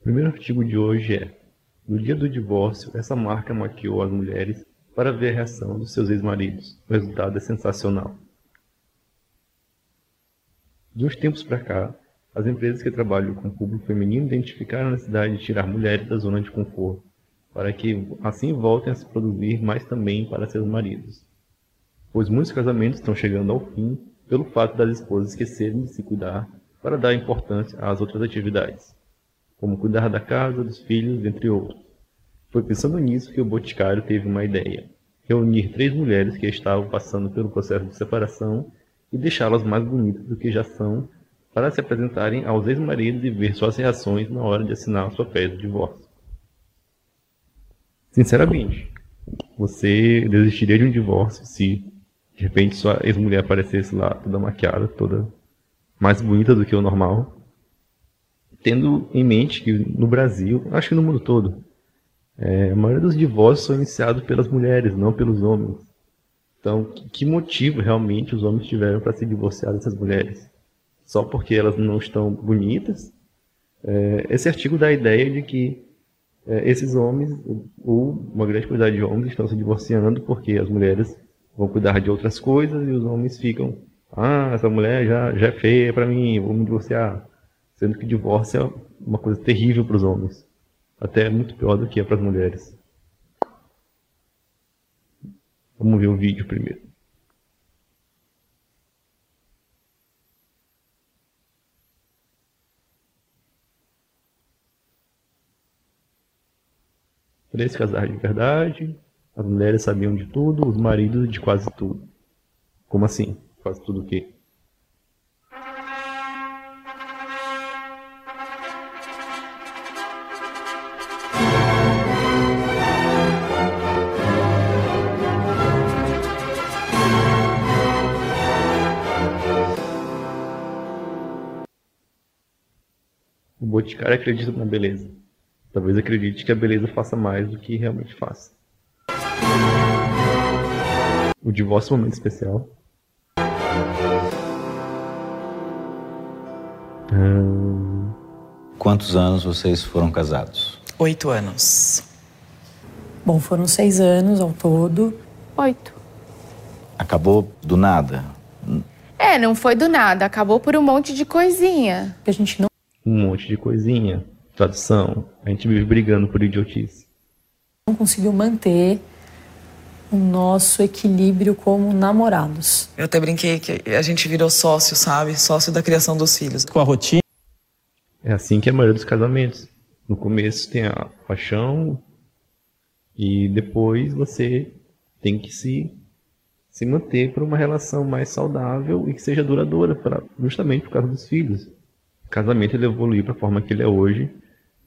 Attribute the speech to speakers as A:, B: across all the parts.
A: O primeiro artigo de hoje é: No dia do divórcio, essa marca maquiou as mulheres para ver a reação dos seus ex-maridos. O resultado é sensacional. De uns tempos para cá, as empresas que trabalham com o público feminino identificaram a necessidade de tirar mulheres da zona de conforto, para que assim voltem a se produzir mais também para seus maridos. Pois muitos casamentos estão chegando ao fim pelo fato das esposas esquecerem de se cuidar para dar importância às outras atividades, como cuidar da casa, dos filhos, entre outros. Foi pensando nisso que o Boticário teve uma ideia: reunir três mulheres que estavam passando pelo processo de separação e deixá-las mais bonitas do que já são para se apresentarem aos ex-maridos e ver suas reações na hora de assinar sua festa de divórcio. Sinceramente, você desistiria de um divórcio se de repente sua ex-mulher aparecesse lá toda maquiada, toda mais bonita do que o normal? Tendo em mente que no Brasil, acho que no mundo todo, é, a maioria dos divórcios são iniciados pelas mulheres, não pelos homens. Então, que motivo realmente os homens tiveram para se divorciar dessas mulheres? só porque elas não estão bonitas. É, esse artigo dá a ideia de que é, esses homens, ou uma grande quantidade de homens, estão se divorciando porque as mulheres vão cuidar de outras coisas e os homens ficam, ah, essa mulher já, já é feia para mim, vou me divorciar. Sendo que divórcio é uma coisa terrível para os homens. Até muito pior do que é para as mulheres. Vamos ver o vídeo primeiro. Três casais de verdade, as mulheres sabiam de tudo, os maridos de quase tudo. Como assim? Quase tudo o quê? O Boticário acredita na beleza. Talvez acredite que a beleza faça mais do que realmente faça. O divórcio é um momento especial.
B: Hum... Quantos anos vocês foram casados?
C: Oito anos.
D: Bom, foram seis anos ao todo.
E: Oito.
B: Acabou do nada?
E: É, não foi do nada. Acabou por um monte de coisinha.
D: Que a gente não.
A: Um monte de coisinha tradução, a gente vive brigando por idiotice.
D: Não conseguiu manter o nosso equilíbrio como namorados.
C: Eu até brinquei que a gente virou sócio, sabe? Sócio da criação dos filhos.
F: Com a rotina.
A: É assim que é a maioria dos casamentos. No começo tem a paixão e depois você tem que se se manter para uma relação mais saudável e que seja duradoura, pra, justamente por causa dos filhos. Casamento ele evoluiu para a forma que ele é hoje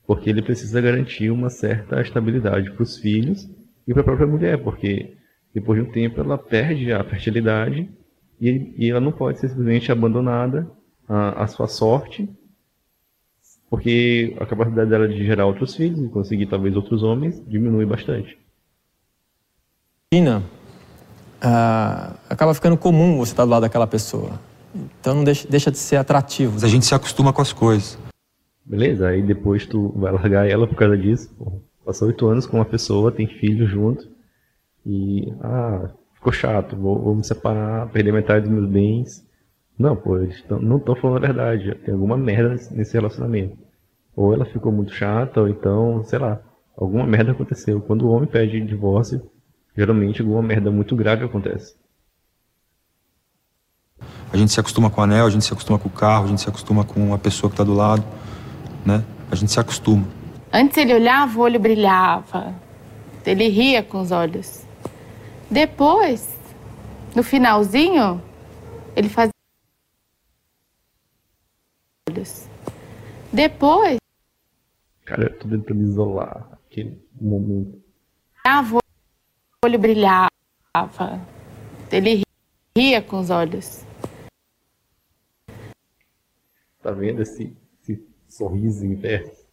A: porque ele precisa garantir uma certa estabilidade para os filhos e para a própria mulher, porque depois de um tempo ela perde a fertilidade e, e ela não pode ser simplesmente abandonada à, à sua sorte, porque a capacidade dela de gerar outros filhos e conseguir talvez outros homens diminui bastante.
F: Ina, uh, acaba ficando comum você estar do lado daquela pessoa. Então não deixa, deixa de ser atrativo.
G: Mas a gente se acostuma com as coisas.
A: Beleza, aí depois tu vai largar ela por causa disso. Pô. Passou oito anos com uma pessoa, tem filho junto. E, ah, ficou chato, vou, vou me separar, perder metade dos meus bens. Não, pô, eles tão, não estão falando a verdade. Tem alguma merda nesse relacionamento. Ou ela ficou muito chata, ou então, sei lá, alguma merda aconteceu. Quando o homem pede divórcio, geralmente alguma merda muito grave acontece.
G: A gente se acostuma com o anel, a gente se acostuma com o carro, a gente se acostuma com a pessoa que está do lado né? A gente se acostuma.
E: Antes ele olhava, o olho brilhava. Ele ria com os olhos. Depois, no finalzinho, ele fazia olhos. Depois.
A: Cara, eu tô tentando isolar aquele momento.
E: O olho brilhava. Ele ria com os olhos.
A: Tá vendo esse sorriso inverso.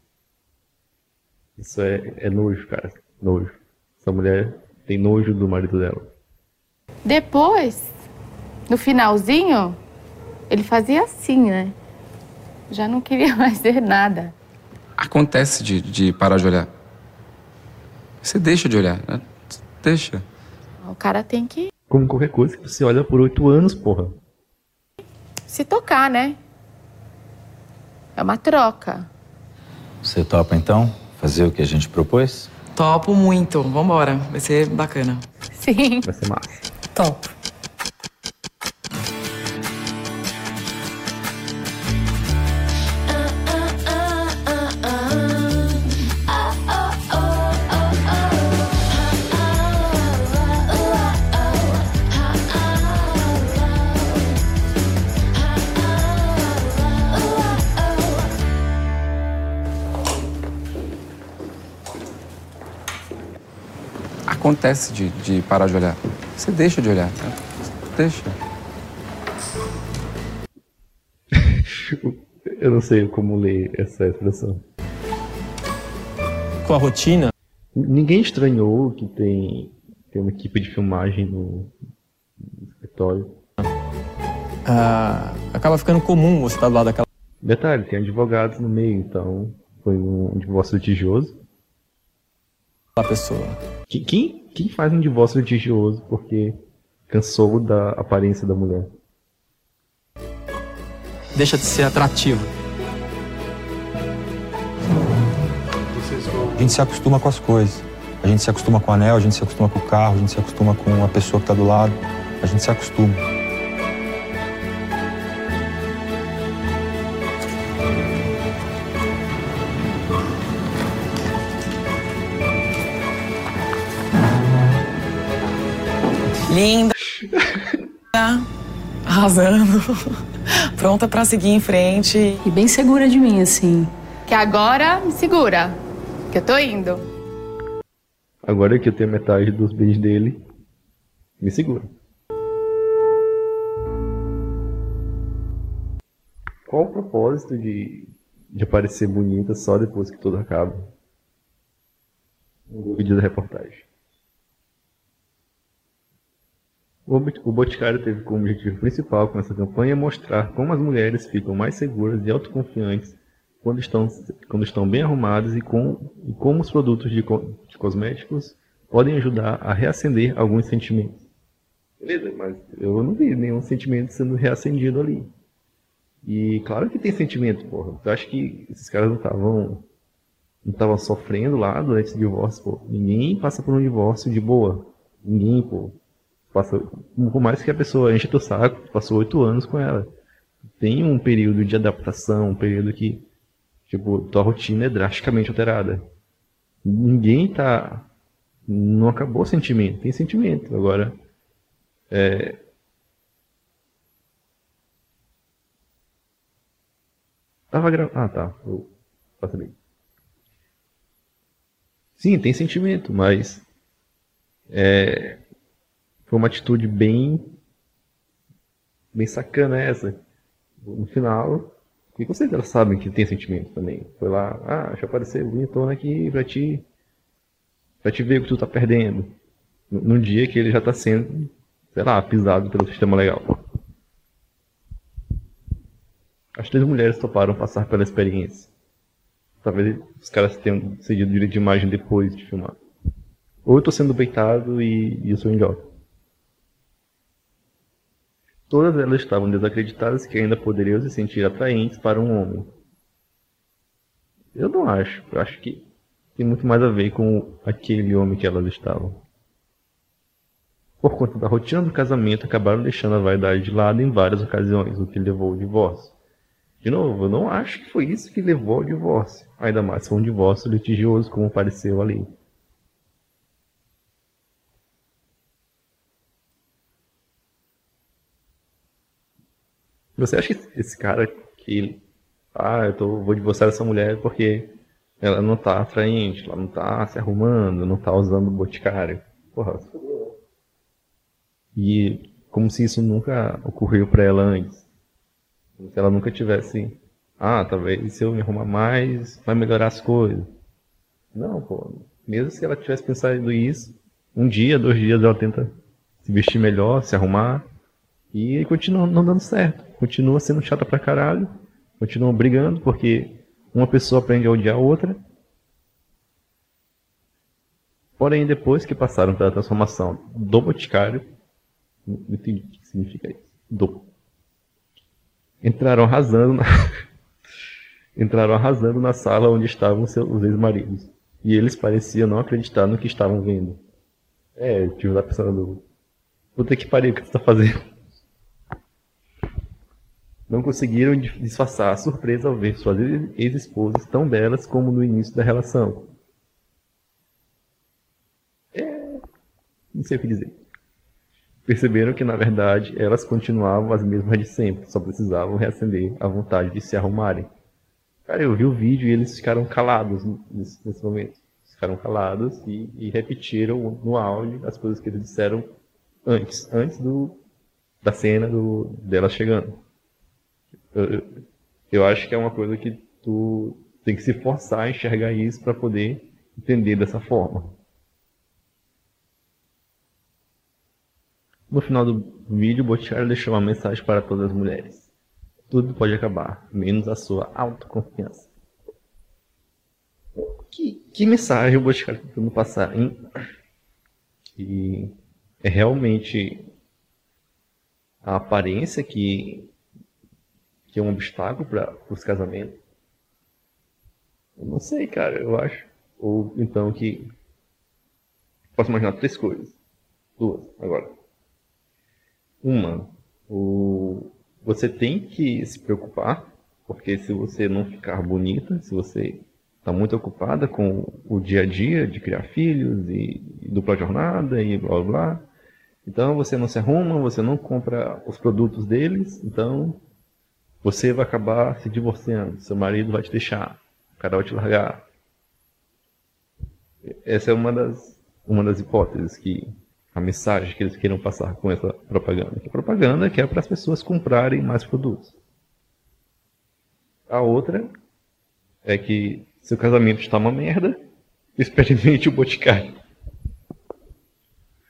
A: Isso é, é nojo, cara. Nojo. Essa mulher tem nojo do marido dela.
E: Depois, no finalzinho, ele fazia assim, né? Já não queria mais ver nada.
H: Acontece de, de parar de olhar. Você deixa de olhar, né? Deixa.
E: O cara tem que
A: Como qualquer coisa que você olha por oito anos, porra.
E: se tocar, né? É uma troca.
B: Você topa então fazer o que a gente propôs?
C: Topo muito. Vambora. Vai ser bacana.
E: Sim.
A: Vai ser massa.
D: Top.
H: Acontece de, de parar de olhar. Você deixa de olhar, né? Deixa.
A: Eu não sei como ler essa expressão.
F: Com a rotina,
A: Ninguém estranhou que tem, tem uma equipe de filmagem no, no escritório.
F: ah, acaba ficando comum você estar do lado daquela
A: Detalhe, tem advogados no meio, então foi um divórcio litigioso.
F: Pessoa.
A: Quem, quem, quem faz um divórcio litigioso porque cansou da aparência da mulher?
F: Deixa de ser atrativo.
G: A gente se acostuma com as coisas. A gente se acostuma com o anel, a gente se acostuma com o carro, a gente se acostuma com a pessoa que tá do lado. A gente se acostuma.
C: Linda. Arrasando. Pronta pra seguir em frente.
D: E bem segura de mim, assim.
E: Que agora me segura. Que eu tô indo.
A: Agora que eu tenho metade dos bens dele, me segura. Qual o propósito de, de aparecer bonita só depois que tudo acaba? Um vídeo da reportagem. O Bot- O Boticário teve como objetivo principal com essa campanha mostrar como as mulheres ficam mais seguras e autoconfiantes quando estão, quando estão bem arrumadas e, com, e como os produtos de, de cosméticos podem ajudar a reacender alguns sentimentos. Beleza, mas eu não vi nenhum sentimento sendo reacendido ali. E claro que tem sentimento, porra. Eu acho que esses caras não estavam não estavam sofrendo lá durante esse divórcio, pô. Ninguém passa por um divórcio de boa. Ninguém, pô. Passa, por mais que a pessoa enche teu saco, passou oito anos com ela. Tem um período de adaptação, um período que, tipo, tua rotina é drasticamente alterada. Ninguém tá. Não acabou o sentimento, tem sentimento. Agora, é. Tava gravando. Ah, tá. Eu passei. Sim, tem sentimento, mas. É. Foi uma atitude bem. Bem sacana essa. No final, e com certeza sabem que tem sentimento também. Foi lá, ah, deixa eu aparecer bonitona aqui pra te. pra te ver o que tu tá perdendo. Num dia que ele já tá sendo, sei lá, pisado pelo sistema legal. As três mulheres toparam passar pela experiência. Talvez os caras tenham cedido direito de imagem depois de filmar. Ou eu tô sendo beitado e, e eu sou idiota. Todas elas estavam desacreditadas que ainda poderiam se sentir atraentes para um homem. Eu não acho. Eu acho que tem muito mais a ver com aquele homem que elas estavam. Por conta da rotina do casamento, acabaram deixando a vaidade de lado em várias ocasiões, o que levou ao divórcio. De novo, eu não acho que foi isso que levou ao divórcio. Ainda mais se foi um divórcio litigioso, como pareceu ali. Você acha que esse cara que ah, eu tô, vou divorciar dessa mulher porque ela não tá atraente, ela não tá se arrumando, não tá usando boticário. Porra. E como se isso nunca ocorreu pra ela antes. Como se ela nunca tivesse, ah, talvez se eu me arrumar mais, vai melhorar as coisas. Não, pô. Mesmo se ela tivesse pensado isso, um dia, dois dias ela tenta se vestir melhor, se arrumar, e continua não dando certo. Continua sendo chata pra caralho, continua brigando, porque uma pessoa aprende a odiar a outra. Porém, depois que passaram pela transformação do Boticário, não entendi o que significa isso. Do. Entraram arrasando na... entraram arrasando na sala onde estavam seus, os ex-maridos. E eles pareciam não acreditar no que estavam vendo. É, o tio tá pensando, puta que pariu, o que você tá fazendo? Não conseguiram disfarçar a surpresa ao ver suas ex-esposas tão belas como no início da relação. É, não sei o que dizer. Perceberam que, na verdade, elas continuavam as mesmas de sempre, só precisavam reacender a vontade de se arrumarem. Cara, eu vi o vídeo e eles ficaram calados nesse, nesse momento. Ficaram calados e, e, repetiram no áudio as coisas que eles disseram antes, antes do, da cena do, dela chegando. Eu, acho que é uma coisa que tu tem que se forçar a enxergar isso para poder entender dessa forma. No final do vídeo, Botiar deixou uma mensagem para todas as mulheres. Tudo pode acabar, menos a sua autoconfiança. Que, que mensagem o Boticário está tentando passar, hein? Que é realmente a aparência que, que é um obstáculo para os casamentos? Eu não sei, cara, eu acho. Ou então que. Posso imaginar três coisas. Duas, agora. Uma, o você tem que se preocupar, porque se você não ficar bonita, se você está muito ocupada com o dia a dia de criar filhos e, dupla jornada e blá blá, então você não se arruma, você não compra os produtos deles, então você vai acabar se divorciando, seu marido vai te deixar, o cara vai te largar. Essa é uma das, uma das hipóteses que a mensagem que eles queiram passar com essa propaganda. A propaganda que é para as pessoas comprarem mais produtos. A outra é que seu casamento está uma merda, experimente o boticário.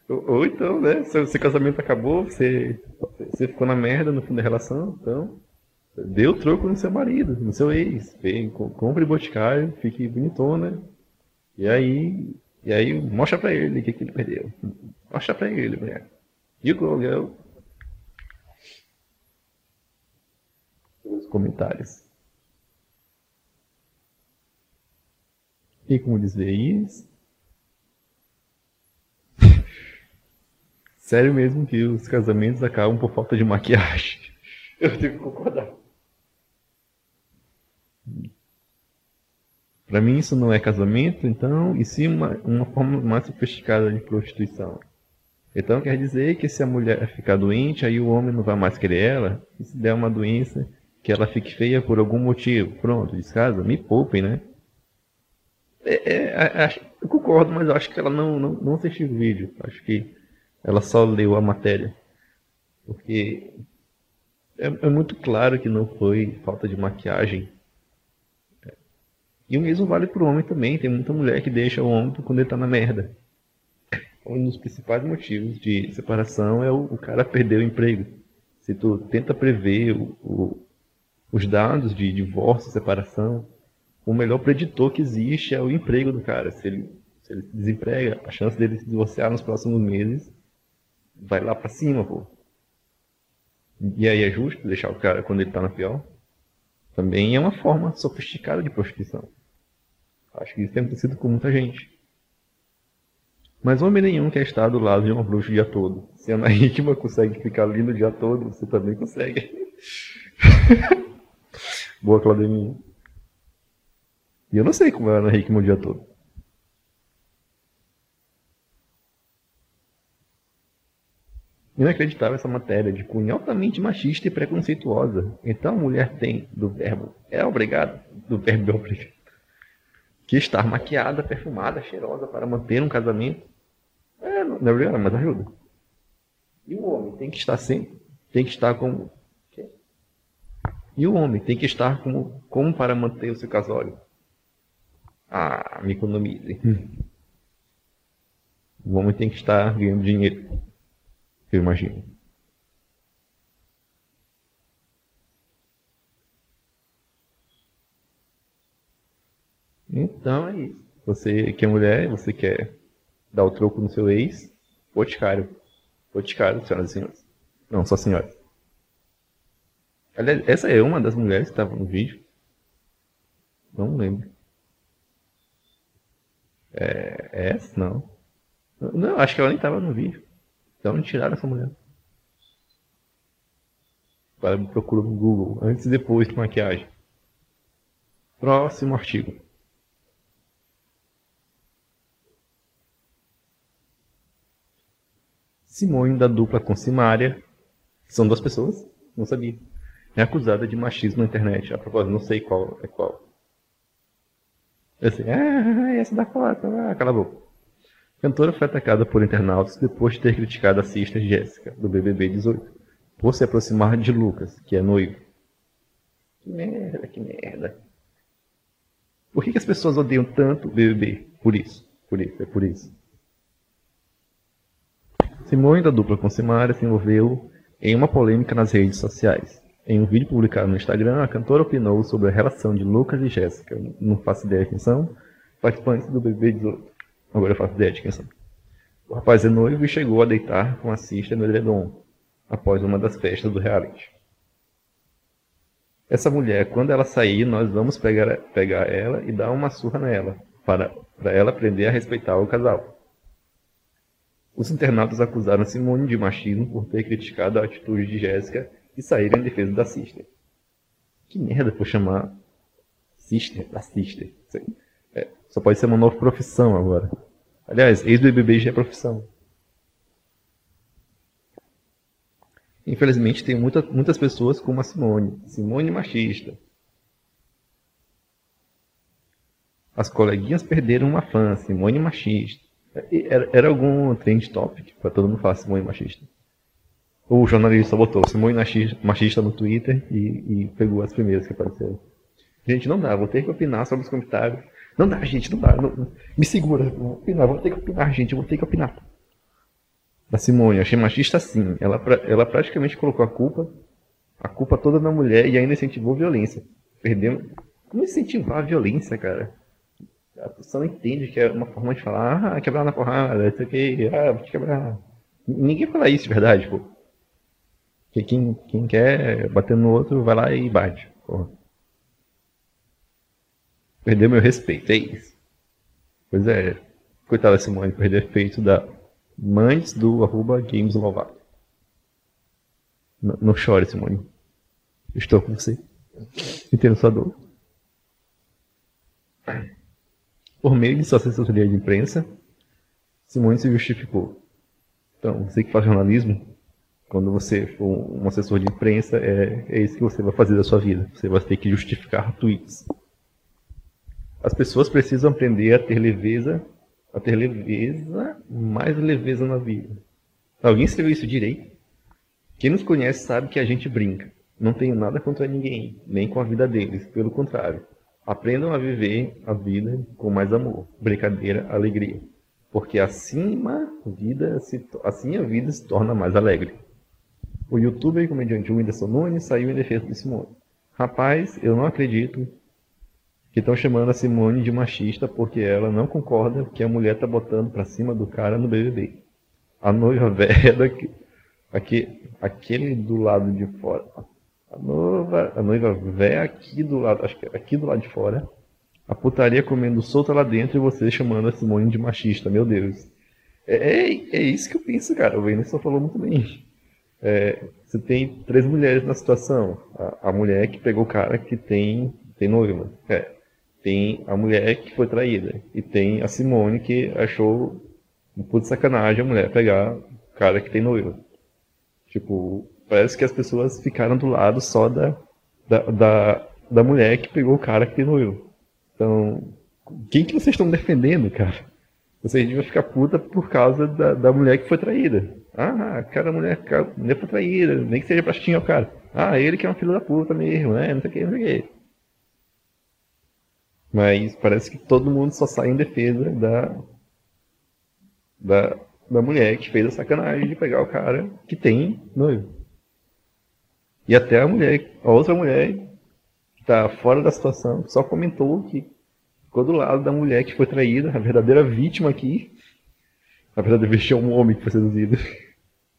A: Ou, ou então, né, seu, seu, casamento acabou, você, você ficou na merda no fim da relação, então dê o troco no seu marido, no seu ex. Vem, compre boticário, fique bonitona. E aí, e aí mostra pra ele o que, que ele perdeu. Mostra pra ele, mulher. You go, girl. Os comentários. E como dizer isso? Sério mesmo que os casamentos acabam por falta de maquiagem. Eu tenho que concordar. Para mim isso não é casamento, então, e sim uma, uma forma mais sofisticada de prostituição. Então quer dizer que se a mulher ficar doente, aí o homem não vai mais querer ela, e se der uma doença que ela fique feia por algum motivo, pronto, descasa, me poupem, né? É, é, eu concordo, mas eu acho que ela não, não, não assistiu o vídeo. Acho que ela só leu a matéria. Porque é, é muito claro que não foi falta de maquiagem e o mesmo vale para o homem também. Tem muita mulher que deixa o homem quando ele está na merda. Um dos principais motivos de separação é o, o cara perder o emprego. Se tu tenta prever o, o, os dados de divórcio, separação, o melhor preditor que existe é o emprego do cara. Se ele, se ele se desemprega, a chance dele se divorciar nos próximos meses vai lá para cima, pô. E aí é justo deixar o cara quando ele está na pior? Também é uma forma sofisticada de prostituição. Acho que isso tem acontecido com muita gente. Mas homem nenhum quer estar do lado de uma bruxa o dia todo. Se a Hickman consegue ficar linda o dia todo, você também consegue. Boa, Claudemir. E eu não sei como é a Ana Hickman o dia todo. Inacreditável essa matéria de cunho altamente machista e preconceituosa. Então a mulher tem do verbo é obrigado, do verbo é obrigado que estar maquiada, perfumada, cheirosa para manter um casamento é, não é obrigado, mas ajuda. E o homem tem que estar sempre, tem que estar como. E o homem tem que estar como, como para manter o seu casório. Ah, me economize. O homem tem que estar ganhando dinheiro. Eu imagino. Então é isso. Você que é mulher, você quer dar o troco no seu ex, boticário. Boticário, senhoras e senhores. Não, só senhoras. Aliás, essa é uma das mulheres que estava no vídeo. Não lembro. É, é essa? Não. Não, acho que ela nem estava no vídeo. Então tiraram essa mulher. Para procura no Google, antes e depois de maquiagem. Próximo artigo. Simone da dupla com Simária, são duas pessoas, não sabia, é acusada de machismo na internet. A propósito, não sei qual é qual. Eu sei, ah, essa da foto, ah, cala a boca. Cantora foi atacada por internautas depois de ter criticado a sister Jéssica, do BBB 18, por se aproximar de Lucas, que é noivo. Que merda, que merda. Por que, que as pessoas odeiam tanto o BBB? Por isso, por isso, é por isso. Simone da dupla com Simária se envolveu em uma polêmica nas redes sociais. Em um vídeo publicado no Instagram, a cantora opinou sobre a relação de Lucas e Jéssica. Não faço ideia de quem são. Participantes do BBB 18. Agora eu faço ideia de quem são. O rapaz é noivo e chegou a deitar com a sister no edredom, após uma das festas do reality. Essa mulher, quando ela sair, nós vamos pegar, pegar ela e dar uma surra nela, para, para ela aprender a respeitar o casal. Os internautas acusaram Simone de machismo por ter criticado a atitude de Jéssica e saíram em defesa da Sister. Que merda por chamar Sister da Sister. É, só pode ser uma nova profissão agora. Aliás, ex-BBB já é profissão. Infelizmente, tem muita, muitas pessoas como a Simone. Simone machista. As coleguinhas perderam uma fã, Simone machista. Era, era algum trend topic para todo mundo falar Simone machista. O jornalista botou Simone machista no Twitter e, e, pegou as primeiras que apareceram. Gente, não dá, vou ter que opinar sobre os comentários. Não dá, gente, não dá. Não, me segura, vou opinar, vou ter que opinar, gente, vou ter que opinar. Da Simone, achei machista sim. Ela, ela praticamente colocou a culpa, a culpa toda na mulher e ainda incentivou violência. Perdeu. Como incentivar a violência, cara? A pessoa não entende que é uma forma de falar, ah, quebrar na porrada, isso aqui, ah, vou te quebrar. Ninguém fala isso de verdade, pô. Porque quem, quem quer bater no outro, vai lá e bate. Porra. Perdeu meu respeito, é isso. Pois é, coitada da Simone, perdeu respeito da mães do arroba Games Lovato. Não, não chore, Simone. Estou com você. Entendo sua dor. Por meio de sua assessoria de imprensa, Simone se justificou. Então, você que faz jornalismo, quando você for um assessor de imprensa, é, é isso que você vai fazer da sua vida. Você vai ter que justificar tweets. As pessoas precisam aprender a ter leveza, a ter leveza, mais leveza na vida. Alguém escreveu isso direito? Quem nos conhece sabe que a gente brinca. Não tenho nada contra ninguém, nem com a vida deles. Pelo contrário, Aprendam a viver a vida com mais amor, brincadeira, alegria. Porque assim a vida se, assim a vida se torna mais alegre. O youtuber e comediante Whindersson Nunes saiu em defesa de Simone. Rapaz, eu não acredito que estão chamando a Simone de machista porque ela não concorda que a mulher tá botando pra cima do cara no BBB. A noiva velha daqui, aqui, aquele do lado de fora. A noiva, a noiva véia aqui do lado, acho que é aqui do lado de fora. A putaria comendo solta lá dentro e você chamando a Simone de machista, meu Deus. É, é, é isso que eu penso, cara. O Venus falou muito bem. É, você tem três mulheres na situação. A, a, mulher que pegou o cara que tem, tem noiva. É. Tem a mulher que foi traída. E tem a Simone que achou um puto sacanagem a mulher pegar o cara que tem noiva. Tipo, Parece que as pessoas ficaram do lado só da, da, da, da mulher que pegou o cara que noivo. Então, quem que vocês estão defendendo, cara? Vocês deviam ficar puta por causa da, da mulher que foi traída. Ah, cara, a mulher, a mulher foi traída, nem que seja pra xingar o cara. Ah, ele que é um filho da puta mesmo, né? Não sei o que, não sei o que. Mas parece que todo mundo só sai em defesa da, da, da mulher que fez a sacanagem de pegar o cara que tem noivo. E até a mulher, a outra mulher que está fora da situação, só comentou que ficou do lado da mulher que foi traída, a verdadeira vítima aqui. Na verdade, vestiu um homem que foi seduzido.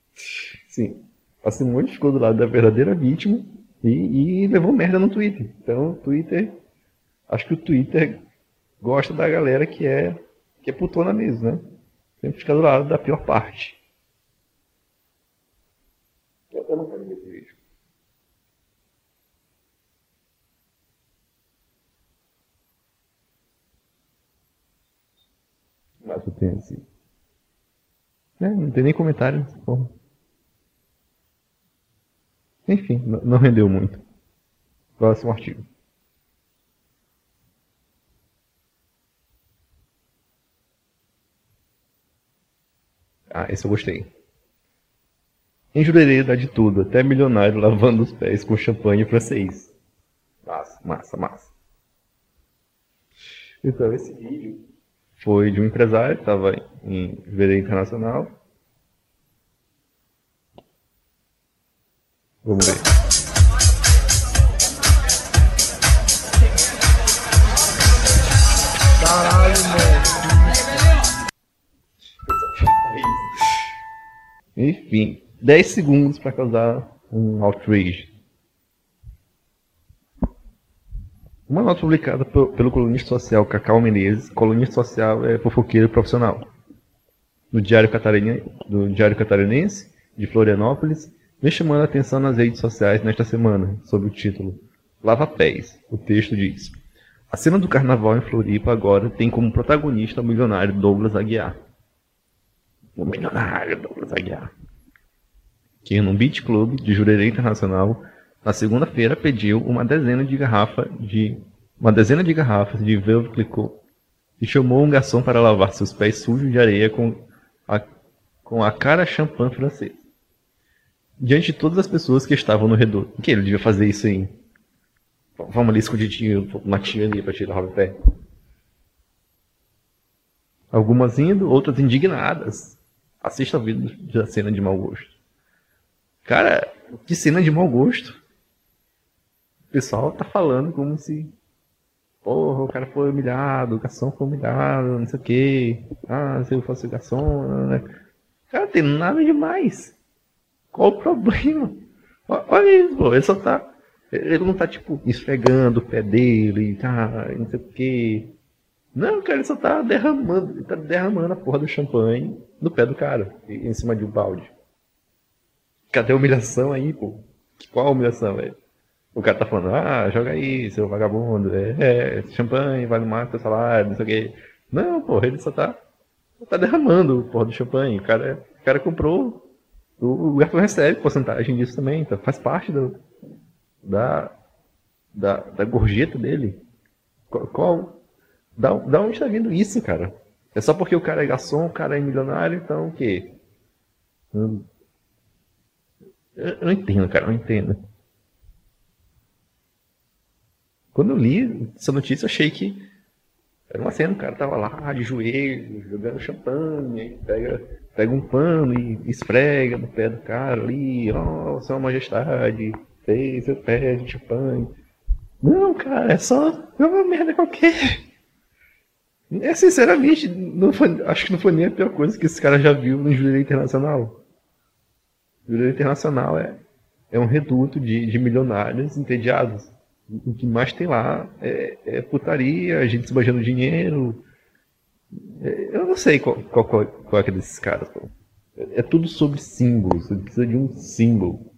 A: Sim. A Simone ficou do lado da verdadeira vítima e, e levou merda no Twitter. Então, Twitter. Acho que o Twitter gosta da galera que é, que é putona mesmo, né? Sempre fica do lado da pior parte. Eu não quero ver esse vídeo. Assim. É, não tem nem comentário nessa porra. Enfim, não rendeu muito. Próximo artigo. Ah, esse eu gostei. Em Jurerê dá de tudo, até milionário lavando os pés com champanhe francês. Massa, massa, massa. Então, esse vídeo foi de um empresário estava em Jurerê Internacional. Vamos ver. Enfim, 10 segundos para causar um outrage. Uma nota publicada pe- pelo colunista social Cacau Menezes, colunista social é fofoqueiro profissional, no Diário Catarinense, do Diário Catarinense de Florianópolis, vem chamando a atenção nas redes sociais nesta semana, sob o título Lava Pés. O texto diz: A cena do carnaval em Floripa agora tem como protagonista o milionário Douglas Aguiar. O milionário Douglas Aguiar. Que num beat club de Jurerê Internacional, na segunda-feira pediu uma dezena de garrafa de uma dezena de garrafas de Veuve e chamou um garçom para lavar seus pés sujos de areia com a, com a cara champanhe francesa. Diante de todas as pessoas que estavam no redor. Que ele devia fazer isso aí? Vamos ali escondidinho, uma tia ali para tirar o pé. Algumas indo, outras indignadas. Assista ao vídeo da cena de mau gosto. Cara, que cena de mau gosto. O pessoal tá falando como se. Porra, o cara foi humilhado, o garçom foi humilhado, não sei o que. Ah, se eu fosse o garçom. Né? Cara, tem nada demais. Qual o problema? Olha isso, pô. Ele só tá. Ele não tá, tipo, esfregando o pé dele, tá, não sei o que. Não, cara, ele só tá derramando. Ele tá derramando a porra do champanhe no pé do cara, em cima de um balde. Cadê a humilhação aí, pô? Qual a humilhação, velho? O cara tá falando, ah, joga aí, seu vagabundo, é, é champanhe, vale mais teu salário, não sei o quê. Não, porra, ele só tá, tá derramando o porra do champanhe. O cara, o cara comprou, o, o garçom recebe porcentagem disso também, então faz parte do, da, da, da gorjeta dele. Qual, qual- da, da onde tá vindo isso, cara? É só porque o cara é garçom, o cara é milionário, então o quê? Hum. Eu, eu não entendo, cara, eu não entendo. Quando eu li essa notícia, eu achei que era uma cena, o cara tava lá de joelho, jogando champanhe, pega, pega um pano e esfrega no pé do cara ali, ó, sua majestade, fez seu pé de champanhe. Não, cara, é só é uma merda qualquer. É, sinceramente, não foi, acho que não foi nem a pior coisa que esse cara já viu no Júri Internacional. O Júri Internacional é, é um reduto de, de milionários entediados. O que mais tem lá é, é putaria, a gente se beijando dinheiro. É, eu não sei qual, qual, qual, é que é desses caras. pô. É, é tudo sobre símbolos, você precisa de um símbolo.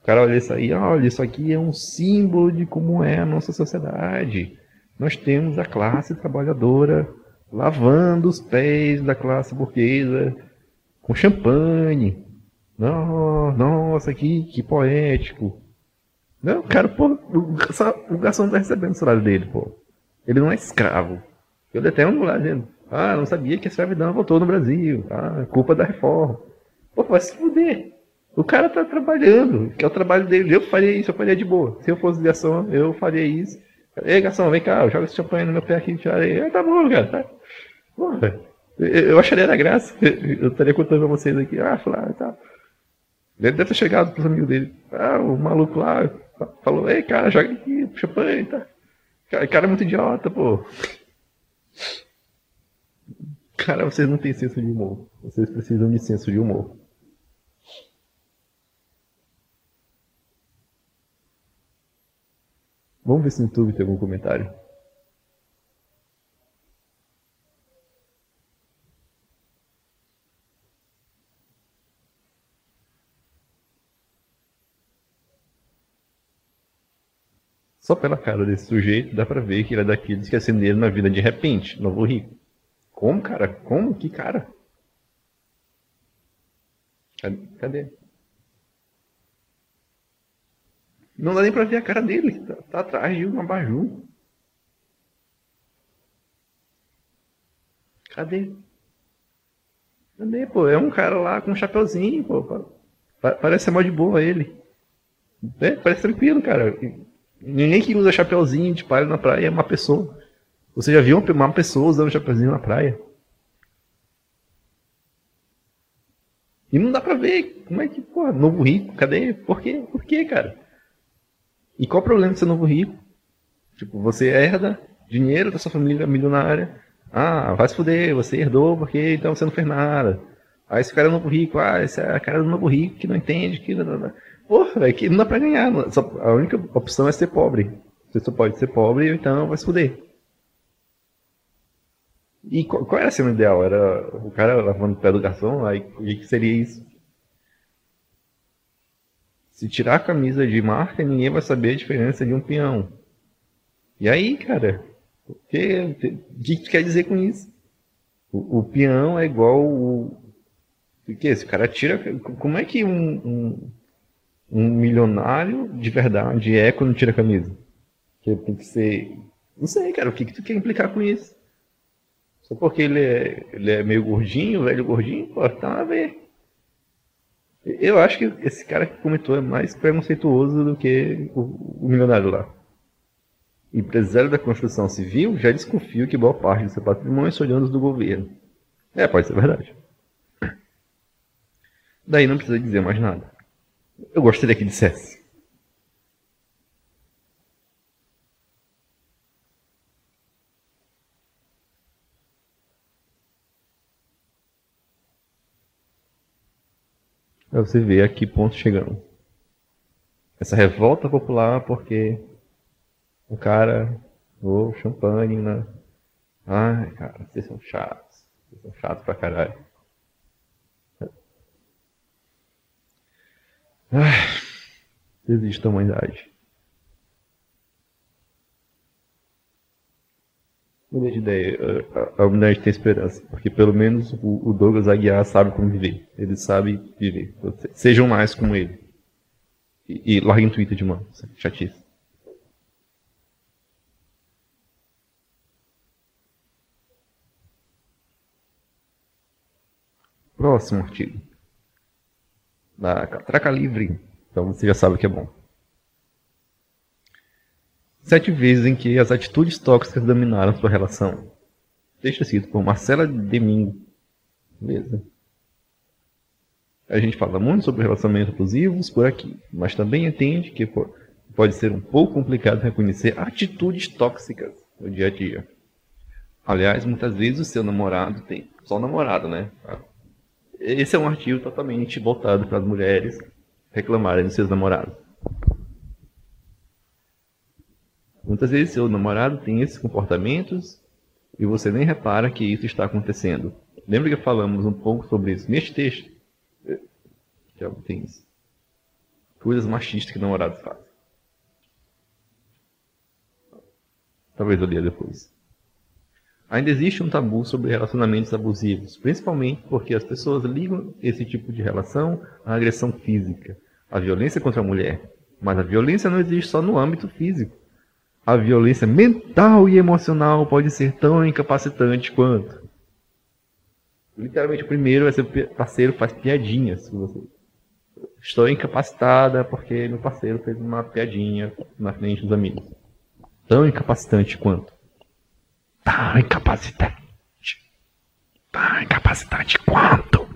A: O cara olha isso aí, olha, isso aqui é um símbolo de como é a nossa sociedade. Nós temos a classe trabalhadora lavando os pés da classe burguesa com champanhe. Nossa, que, que poético. Não, cara, pô, o garçom, tá recebendo o salário dele, pô. Ele não é escravo. Eu um lá dizendo, ah, não sabia que a escravidão voltou no Brasil. Ah, culpa da reforma. Pô, vai se fuder. O cara tá trabalhando, que é o trabalho dele. Eu faria isso, eu faria de boa. Se eu fosse garçom, eu faria isso. Ei, garçom, vem cá, joga esse champanhe no meu pé aqui, tira aí. Ah, tá bom, cara. Tá. Porra, eu, acharia da graça. Eu estaria contando pra vocês aqui. Ah, e tal. Ele deve ter chegado pros amigos dele. Ah, o maluco lá falou, ei, cara, joga aqui, champanhe, tá? Cara, cara é muito idiota, pô. Cara, vocês não têm senso de humor. Vocês precisam de senso de humor. Vamos ver se no YouTube tem algum comentário. Só pela cara desse sujeito dá pra ver que ele é daqueles que acenderam na vida de repente, novo rico. Como, cara? Como? Que cara? Cadê? Não dá nem pra ver a cara dele. Tá, tá atrás de um abajur. Cadê? Cadê, pô? É um cara lá com um chapeuzinho, pô. Parece ser mó de boa ele. É, parece tranquilo, cara. Ninguém que usa chapeuzinho de palha na praia é uma pessoa. Você já viu uma pessoa usando chapeuzinho na praia? E não dá pra ver. Como é que, pô, novo rico, cadê? Por quê? Por quê, cara? E qual o problema de ser novo rico? Tipo, você herda dinheiro da sua família milionária. Ah, vai se fuder, você herdou porque então você não fez nada. Ah, esse cara é novo rico, ah, esse é a cara do novo rico que não entende, que. Porra, velho, que não dá pra ganhar. Só, a única opção é ser pobre. Você só pode ser pobre, então vai se fuder. E qual, qual, era a cena ideal? Era o cara lavando o pé do garçom? Aí o que seria isso? Se tirar a camisa de marca, ninguém vai saber a diferença de um peão. E aí, cara? O que, que, que quer dizer com isso? O, o peão é igual o. O que? Esse cara tira. Como é que um, um, um milionário de verdade é quando tira a camisa? Que tem que ser. Não sei, cara, o que, que tu quer implicar com isso? Só porque ele é, ele é meio gordinho, velho gordinho, pô, tá a ver. Eu acho que esse cara que comentou é mais preconceituoso do que o, o milionário lá. Empresário da construção civil já desconfio que boa parte do seu patrimônio são olhando do governo. É, pode ser verdade. Daí não precisa dizer mais nada. Eu gostaria que dissesse. Pra você ver a que ponto chegamos. Essa revolta popular porque o cara o champanhe né? Ai, cara, vocês são chatos. Vocês são chatos pra caralho. Ai, desiste da humanidade. Mudei de ideia. A, a humanidade tem esperança. Porque pelo menos o, o Douglas Aguiar sabe como viver. Ele sabe viver. Sejam mais como ele. E, e larguem Twitter de mão. Chatice. Próximo artigo. Da Catraca Livre. Então você já sabe que é bom sete vezes em que as atitudes tóxicas dominaram sua relação. Deixa escrito por Marcela Domingo. Beleza. A gente fala muito sobre relacionamentos abusivos por aqui, mas também entende que pode ser um pouco complicado reconhecer atitudes tóxicas no dia a dia. Aliás, muitas vezes o seu namorado tem. Só namorado, né? Esse é um artigo totalmente voltado para as mulheres reclamarem dos seus namorados. Muitas vezes seu namorado tem esses comportamentos e você nem repara que isso está acontecendo. Lembra que falamos um pouco sobre isso neste texto? Que é tem isso. Coisas machistas que namorados fazem. Talvez eu lia depois. Ainda existe um tabu sobre relacionamentos abusivos, principalmente porque as pessoas ligam esse tipo de relação à agressão física, à violência contra a mulher. Mas a violência não existe só no âmbito físico a violência mental e emocional pode ser tão incapacitante quanto. Literalmente, o primeiro é ser parceiro faz piadinhas com você. Estou incapacitada porque meu parceiro fez uma piadinha na frente dos amigos. Tão incapacitante quanto. Tão incapacitante. Tão incapacitante quanto.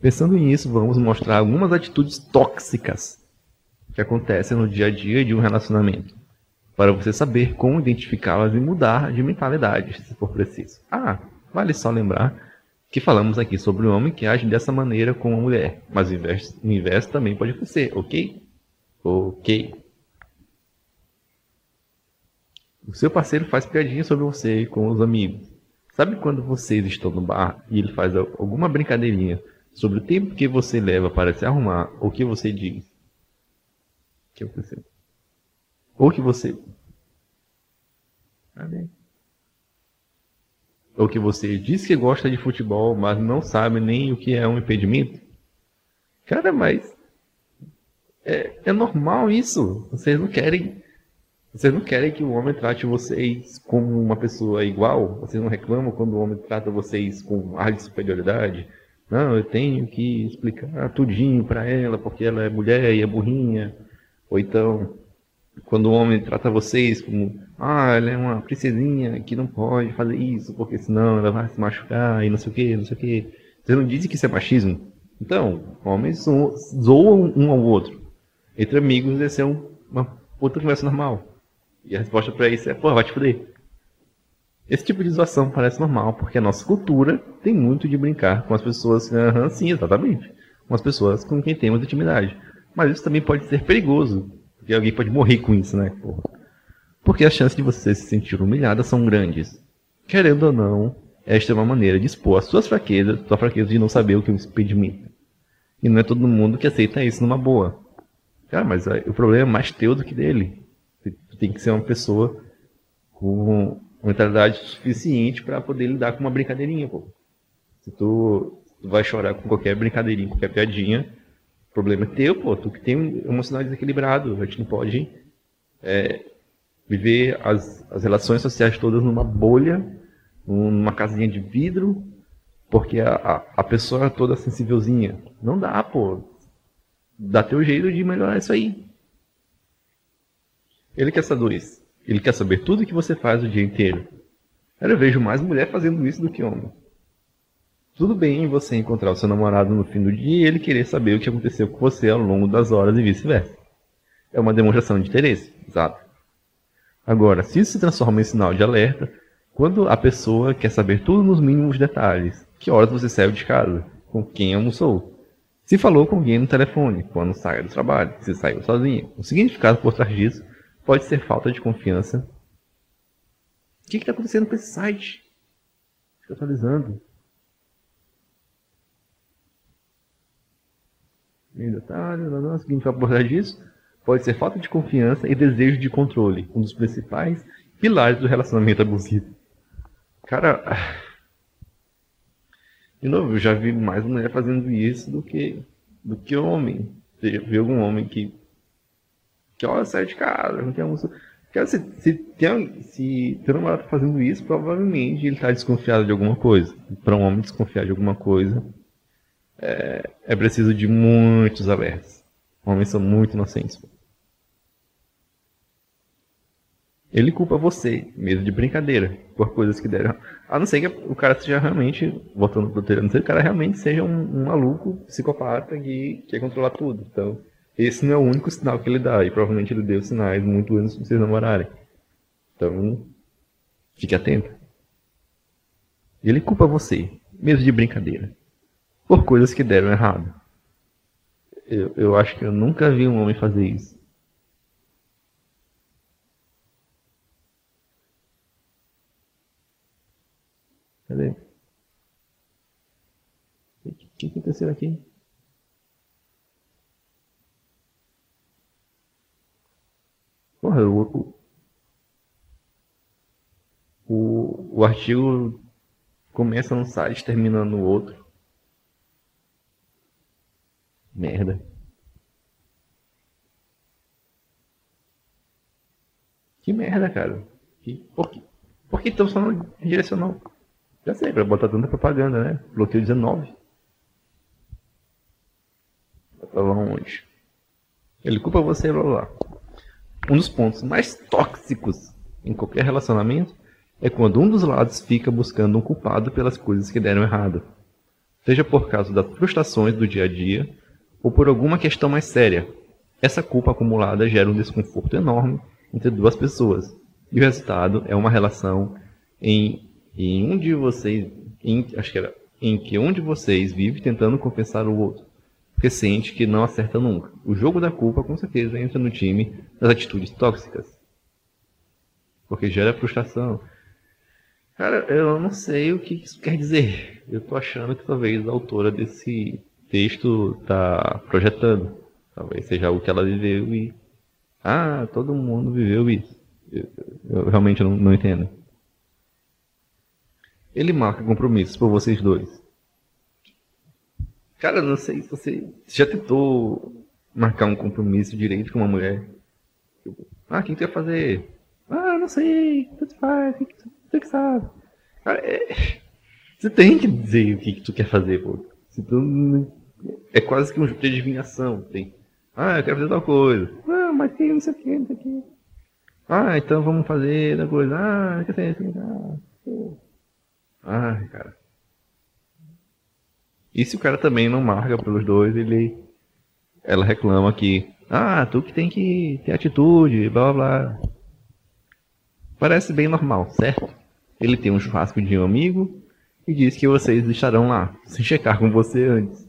A: Pensando nisso, vamos mostrar algumas atitudes tóxicas que acontecem no dia a dia de um relacionamento. para você saber como identificá-las e mudar de mentalidade, se for preciso. Ah, vale só lembrar que falamos aqui sobre o homem que age dessa maneira com a mulher, mas o inverso, o inverso também pode acontecer, ok? Ok. O seu parceiro faz piadinha sobre você com os amigos. Sabe quando vocês estão no bar e ele faz alguma brincadeirinha sobre o tempo que você leva para se arrumar, ou que você diz? O que aconteceu? Ou que você. Ou que você diz que gosta de futebol, mas não sabe nem o que é um impedimento? Cara, mas. É, é normal isso. Vocês não querem vocês não querem que o homem trate vocês como uma pessoa igual? Vocês não reclamam quando o homem trata vocês com ar de superioridade? Não, eu tenho que explicar tudinho para ela porque ela é mulher e é burrinha. Ou então, quando o homem trata vocês como, ah, ela é uma princesinha que não pode fazer isso porque senão ela vai se machucar e não sei o que, não sei o que. Vocês não dizem que isso é machismo? Então, homens zoam um ao outro. Entre amigos, esse é uma outra conversa normal. E a resposta para isso é, pô, vai te fuder. Esse tipo de zoação parece normal, porque a nossa cultura tem muito de brincar com as pessoas, uhum, sim, exatamente, com as pessoas com quem temos intimidade. Mas isso também pode ser perigoso, porque alguém pode morrer com isso, né? Porra. Porque as chances de você se sentir humilhada são grandes. Querendo ou não, esta é uma maneira de expor as suas fraquezas, sua fraqueza de não saber o que é um impedimento. E não é todo mundo que aceita isso numa boa. Cara, mas o problema é mais teu do que dele tem que ser uma pessoa com mentalidade suficiente para poder lidar com uma brincadeirinha, pô. Se tu, tu, vai chorar com qualquer brincadeirinha, qualquer piadinha, o problema é teu, pô. Tu que tem um emocional desequilibrado. A gente não pode é, viver as, as relações sociais todas numa bolha, numa casinha de vidro, porque a, a, a pessoa é toda sensívelzinha. Não dá, pô. Dá teu jeito de melhorar isso aí. Ele quer saber isso. Ele quer saber tudo que você faz o dia inteiro. Eu vejo mais mulher fazendo isso do que homem. Tudo bem você encontrar o seu namorado no fim do dia e ele querer saber o que aconteceu com você ao longo das horas e vice-versa. É uma demonstração de interesse, exato. Agora, se isso se transforma em sinal de alerta, quando a pessoa quer saber tudo nos mínimos detalhes, que horas você saiu de casa, com quem almoçou, se falou com alguém no telefone, quando sai do trabalho, se saiu sozinho, o significado por trás disso Pode ser falta de confiança. O que está acontecendo com esse site? Fica atualizando. Em detalhe, o seguinte vai abordar disso. Pode ser falta de confiança e desejo de controle, um dos principais pilares do relacionamento abusivo. Cara, de novo, eu já vi mais mulher fazendo isso do que do que homem. Viu algum homem que que hora sai de casa, não tem almoço. Se, se, tem, se teu namorado tá fazendo isso, provavelmente ele está desconfiado de alguma coisa. Para um homem desconfiar de alguma coisa, é, é preciso de muitos alertas. Homens são muito inocentes. Ele culpa você, mesmo de brincadeira, por coisas que deram. A não ser que o cara seja realmente, voltando pro terreno, o cara realmente seja um, um maluco, psicopata que quer controlar tudo. Então, esse não é o único sinal que ele dá, e provavelmente ele deu sinais muito antes de vocês namorarem. Então, fique atento. Ele culpa você, mesmo de brincadeira, por coisas que deram errado. Eu, eu acho que eu nunca vi um homem fazer isso. Cadê? O que, aconteceu aqui? Porra, o, o, o artigo começa num site termina no outro. Merda. Que merda, cara. Que, por, que, por que estão falando direcional? Já sei, pra botar tanta propaganda, né? Bloqueio 19. Vai falar onde? Ele culpa você, blá blá. Um dos pontos mais tóxicos em qualquer relacionamento é quando um dos lados fica buscando um culpado pelas coisas que deram errado. Seja por causa das frustrações do dia a dia ou por alguma questão mais séria. Essa culpa acumulada gera um desconforto enorme entre duas pessoas. E o resultado é uma relação em, em um de vocês, em, acho que era, em que um de vocês vive tentando compensar o outro, porque sente que não acerta nunca. O jogo da culpa, com certeza, entra no time das atitudes tóxicas, porque gera frustração. Cara, eu não sei o que isso quer dizer. Eu tô achando que talvez a autora desse texto tá projetando. Talvez seja algo que ela viveu e. Ah, todo mundo viveu isso. Eu, eu realmente não, não entendo. Ele marca compromissos por vocês dois. Cara, não sei se você já tentou marcar um compromisso direito com uma mulher. Ah, quem que vai fazer? Ah, não sei. Tanto faz. Você que sabe. Cara, é... Você tem que dizer o que, que tu quer fazer, pô. Se tu... É quase que um jogo de adivinhação. Tem. Ah, eu quero fazer tal coisa. Ah, mas tem não sei o que, não sei o que. Ah, então vamos fazer tal coisa. Ah, quer dizer, assim, ah, cara. E se o cara também não marca pelos dois, ele. Ela reclama que. Ah, tu que tem que ter atitude, blá blá blá. Parece bem normal, certo? Ele tem um churrasco de um amigo e diz que vocês estarão lá, sem checar com você antes.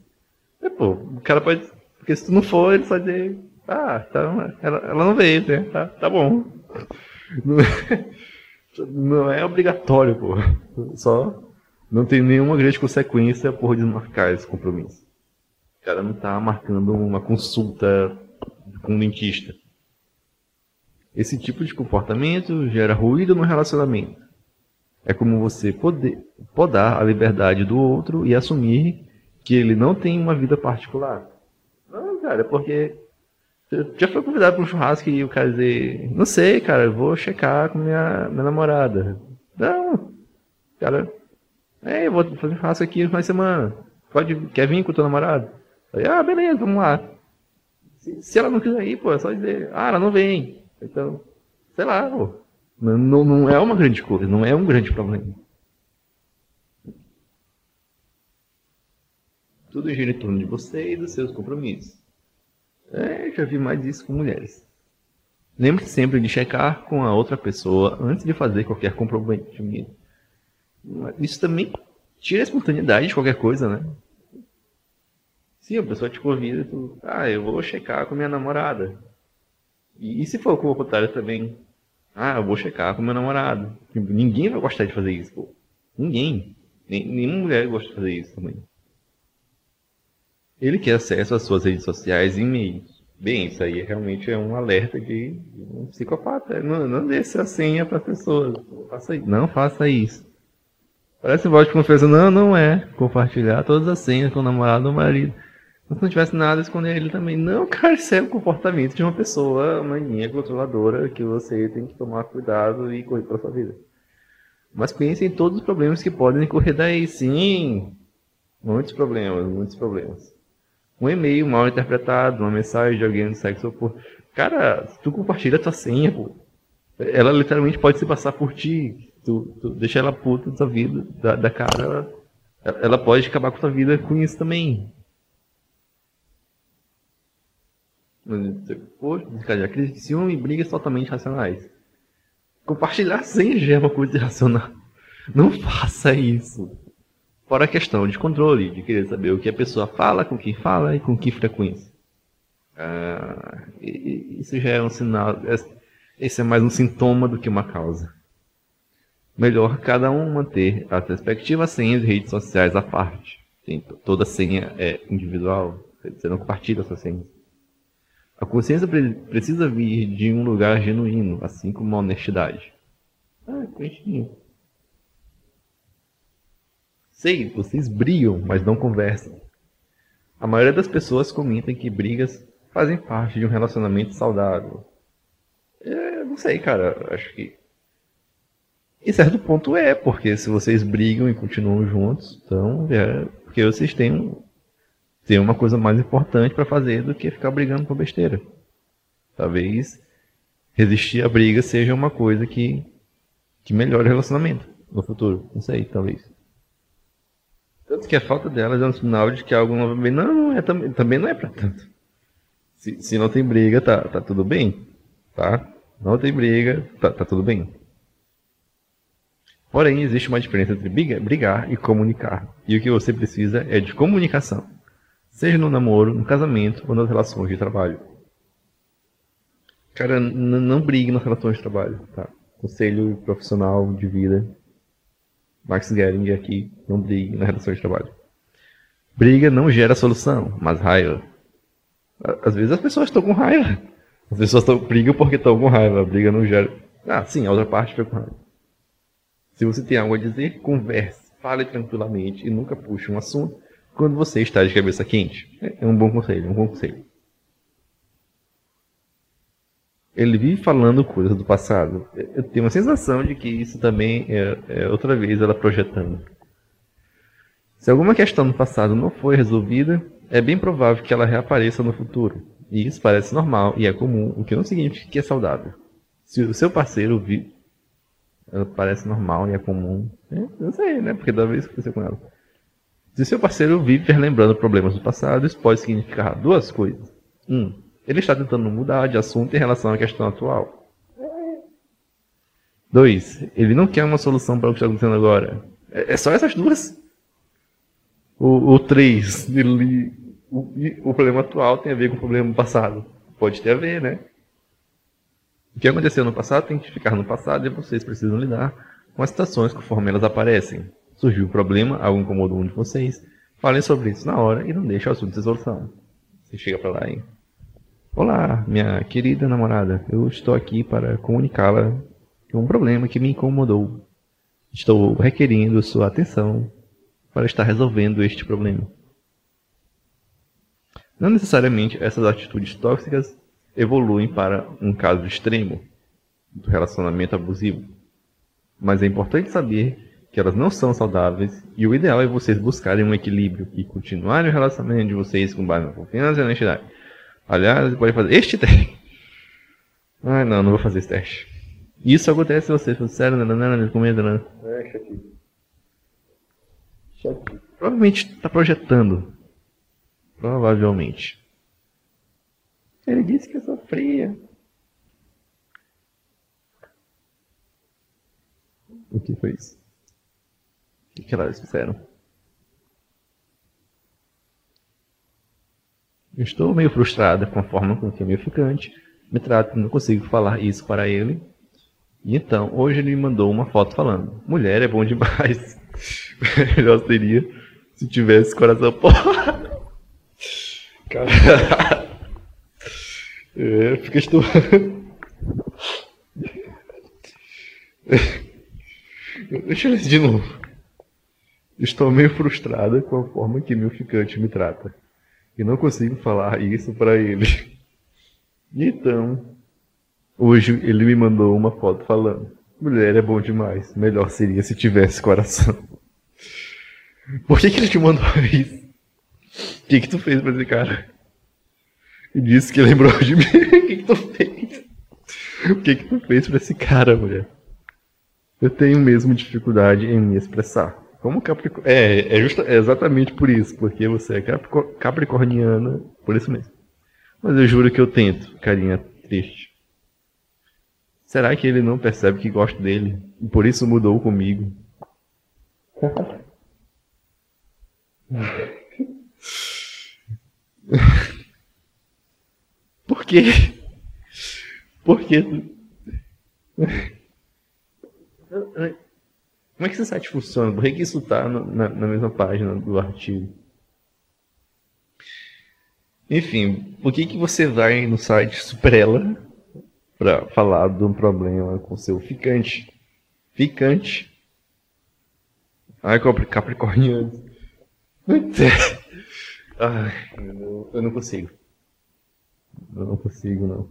A: E, pô, o cara pode. Porque se tu não for, ele pode dizer. Ah, tá, ela, ela não veio, né? Tá, tá bom. Não é, não é obrigatório, pô. Só não tem nenhuma grande consequência por desmarcar esse compromisso. O cara não tá marcando uma consulta com um dentista. Esse tipo de comportamento gera ruído no relacionamento. É como você poder podar a liberdade do outro e assumir que ele não tem uma vida particular. Não, cara, porque já foi convidado para um churrasco e o cara dizer, não sei, cara, eu vou checar com minha, minha namorada. Não, cara, é, eu vou fazer um churrasco aqui no final de semana. Pode, quer vir com o teu namorado? Aí, ah, beleza, vamos lá. Se, se, ela não quiser ir, pô, é só dizer, ah, ela não vem. Então, sei lá, pô. Não, não é uma grande coisa, não é um grande problema. Tudo gira em torno de você e dos seus compromissos. É, já vi mais isso com mulheres. Lembre-se sempre de checar com a outra pessoa antes de fazer qualquer comprometimento. Isso também tira a espontaneidade de qualquer coisa, né? Se a pessoa te convida, tu, ah, eu vou checar com minha namorada. E, e se for com o contrário também, ah, eu vou checar com meu namorado. Tipo, ninguém vai gostar de fazer isso, pô. Ninguém. Nem, nenhuma mulher gosta de fazer isso também. Ele quer acesso às suas redes sociais e e-mails. Bem, isso aí realmente é um alerta de um psicopata. Não, não dê senha para pessoas. Não faça isso. Parece voz de confiança. Não, não é. Compartilhar todas as senhas com o namorado ou marido. Se não tivesse nada, esconder ele também. Não, cara, isso é o comportamento de uma pessoa maninha, controladora, que você tem que tomar cuidado e correr para sua vida. Mas pense em todos os problemas que podem correr daí. Sim, muitos problemas, muitos problemas. Um e-mail mal interpretado, uma mensagem de alguém do sexo oposto. Cara, tu compartilha a tua senha, pô. Ela literalmente pode se passar por ti. Tu, tu deixa ela puta da tua vida, da, da cara. Ela, ela pode acabar com a tua vida com isso também. Poxa, crise de ciúme e brigas totalmente racionais. Compartilhar já é uma coisa irracional. Não faça isso. Fora a questão de controle, de querer saber o que a pessoa fala, com quem fala e com que frequência. Ah, isso já é um sinal. Esse é mais um sintoma do que uma causa. Melhor cada um manter as respectivas senhas de redes sociais à parte. toda senha é individual. Você não compartilha suas senhas. A consciência precisa vir de um lugar genuíno, assim como a honestidade. Ah, coisinho. Sei, vocês brigam, mas não conversam. A maioria das pessoas comentam que brigas fazem parte de um relacionamento saudável. É, não sei, cara. Acho que. Em certo ponto é, porque se vocês brigam e continuam juntos, então é porque vocês têm ter uma coisa mais importante para fazer do que ficar brigando por besteira. Talvez resistir à briga seja uma coisa que, que melhore o relacionamento no futuro. Não sei, talvez. Tanto que a falta delas é um sinal de que algo não vai bem. Não, não é, também, não é para tanto. Se, se não tem briga, tá, tá tudo bem. Tá? Não tem briga, tá, tá tudo bem. Porém, existe uma diferença entre brigar e comunicar. E o que você precisa é de comunicação. Seja no namoro, no casamento ou nas relações de trabalho. Cara, não brigue nas relações de trabalho, tá? Conselho profissional de vida. Max Gering aqui, não brigue nas relações de trabalho. Briga não gera solução, mas raiva. Às vezes as pessoas estão com raiva. As pessoas estão, brigam porque estão com raiva. A briga não gera. Ah, sim, a outra parte fica com raiva. Se você tem algo a dizer, converse, fale tranquilamente e nunca puxe um assunto quando você está de cabeça quente. É um bom conselho, é um bom conselho. Ele vive falando coisas do passado. Eu tenho uma sensação de que isso também é, é outra vez ela projetando. Se alguma questão no passado não foi resolvida, é bem provável que ela reapareça no futuro. E isso parece normal e é comum, o que não significa que é saudável. Se o seu parceiro vi... ela parece normal e é comum, eu sei, né? Porque da vez que aconteceu com ela. Se seu parceiro vive lembrando problemas do passado, isso pode significar duas coisas. Um, ele está tentando mudar de assunto em relação à questão atual. Dois, ele não quer uma solução para o que está acontecendo agora. É, é só essas duas. O, o três, ele, o, o problema atual tem a ver com o problema passado. Pode ter a ver, né? O que aconteceu no passado tem que ficar no passado e vocês precisam lidar com as situações conforme elas aparecem. Surgiu um problema, algo incomodou um de vocês, falem sobre isso na hora e não deixem o assunto de solução. Você chega para lá e... Olá, minha querida namorada. Eu estou aqui para comunicá-la um problema que me incomodou. Estou requerendo sua atenção para estar resolvendo este problema. Não necessariamente essas atitudes tóxicas evoluem para um caso extremo do relacionamento abusivo, mas é importante saber que elas não são saudáveis e o ideal é vocês buscarem um equilíbrio e continuarem o relacionamento de vocês com base na confiança e na honestidade. Aliás, você pode fazer este teste. Ai não, não vou fazer esse teste. Isso acontece se você for sério, não, não, não. É, aqui. Provavelmente está projetando. Provavelmente. Ele disse que eu sofria. O que foi isso? O que, elas fizeram? Eu estou meio frustrada com a forma com que o meu ficante me trata, não consigo falar isso para ele. E então, hoje ele me mandou uma foto falando: Mulher é bom demais. Melhor seria se tivesse coração. Porra! Cara. É, fica estou. Deixa eu ler de novo. Estou meio frustrada com a forma que meu ficante me trata. E não consigo falar isso para ele. Então, hoje ele me mandou uma foto falando: Mulher é bom demais. Melhor seria se tivesse coração. Por que, que ele te mandou isso? O que, que tu fez pra esse cara? E disse que lembrou de mim. o que, que tu fez? O que, que tu fez pra esse cara, mulher? Eu tenho mesmo dificuldade em me expressar. Como Capricorn... É, é, justa... é exatamente por isso. Porque você é capricor... capricorniana. Por isso mesmo. Mas eu juro que eu tento, carinha triste. Será que ele não percebe que gosto dele? E por isso mudou comigo? Por quê? Por quê? Como é que esse site funciona? Por que isso está na, na, mesma página do artigo? Enfim, por que, que você vai no site Superela para falar de um problema com seu ficante? Ficante. Ai, Capricorniano. Ai, eu não consigo. Eu não consigo, não.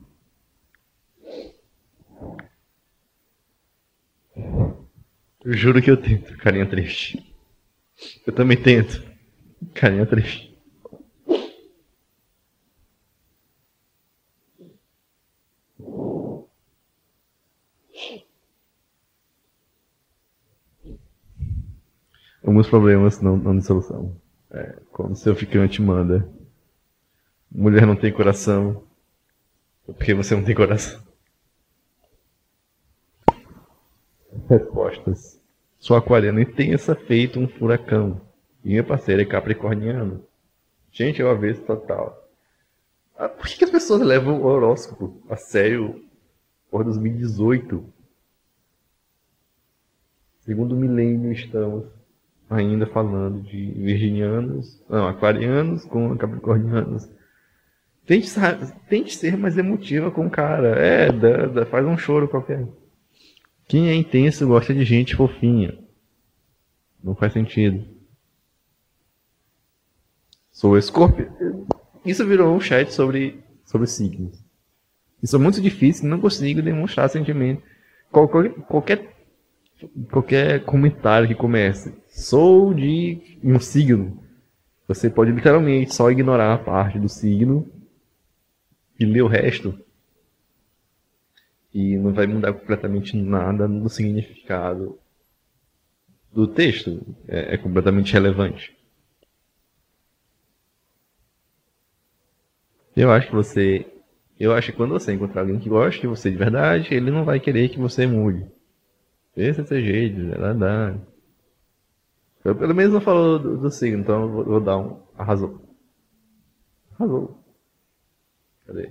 A: Eu juro que eu tento, carinha triste. Eu também tento, carinha triste. Alguns problemas não, não de solução. É, quando seu ficante manda. Mulher não tem coração. Porque você não tem coração. Respostas. Sou aquariano tenha-se feito um furacão. E minha parceira é capricorniano. Gente, é o avesso total. Ah, por que, que as pessoas levam o horóscopo a sério por 2018? Segundo milênio estamos ainda falando de virginianos, não, aquarianos com capricornianos. Tente, tente ser mais emotiva com o cara. É, dá, dá, faz um choro qualquer. Quem é intenso gosta de gente fofinha. Não faz sentido. Sou escorpião. Isso virou um chat sobre, sobre signos. Isso é muito difícil, não consigo demonstrar sentimento. Qualquer, qualquer, qualquer comentário que comece, sou de um signo. Você pode literalmente só ignorar a parte do signo e ler o resto. E não vai mudar completamente nada no significado do texto. É, é completamente relevante. Eu acho que você. Eu acho que quando você encontrar alguém que gosta de você de verdade, ele não vai querer que você mude. Esse é seu jeito, ela dá. Eu, pelo menos não falou do, do signo, então eu vou, vou dar um. Arrasou. Arrasou. Cadê?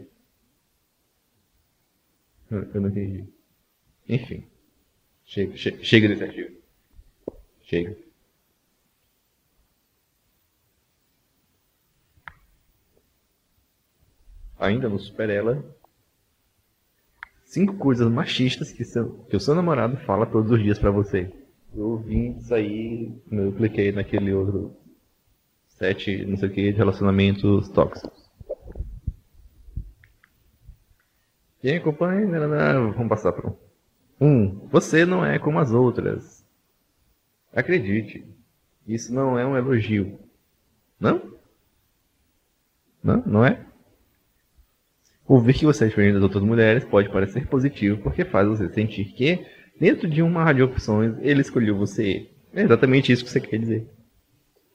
A: Eu, não entendi. Enfim. Chega, chega, chega desse artigo. Chega. Ainda no Super Ela. Cinco coisas machistas que, seu, que o seu namorado fala todos os dias pra você. Eu vim sair, eu cliquei naquele outro sete, não sei o que, de relacionamentos tóxicos. Quem acompanha, vamos passar para um. Um, você não é como as outras. Acredite, isso não é um elogio. Não? Não? Não é? Ouvir que você é diferente das outras mulheres pode parecer positivo porque faz você sentir que, dentro de uma rádio de opções, ele escolheu você. É exatamente isso que você quer dizer.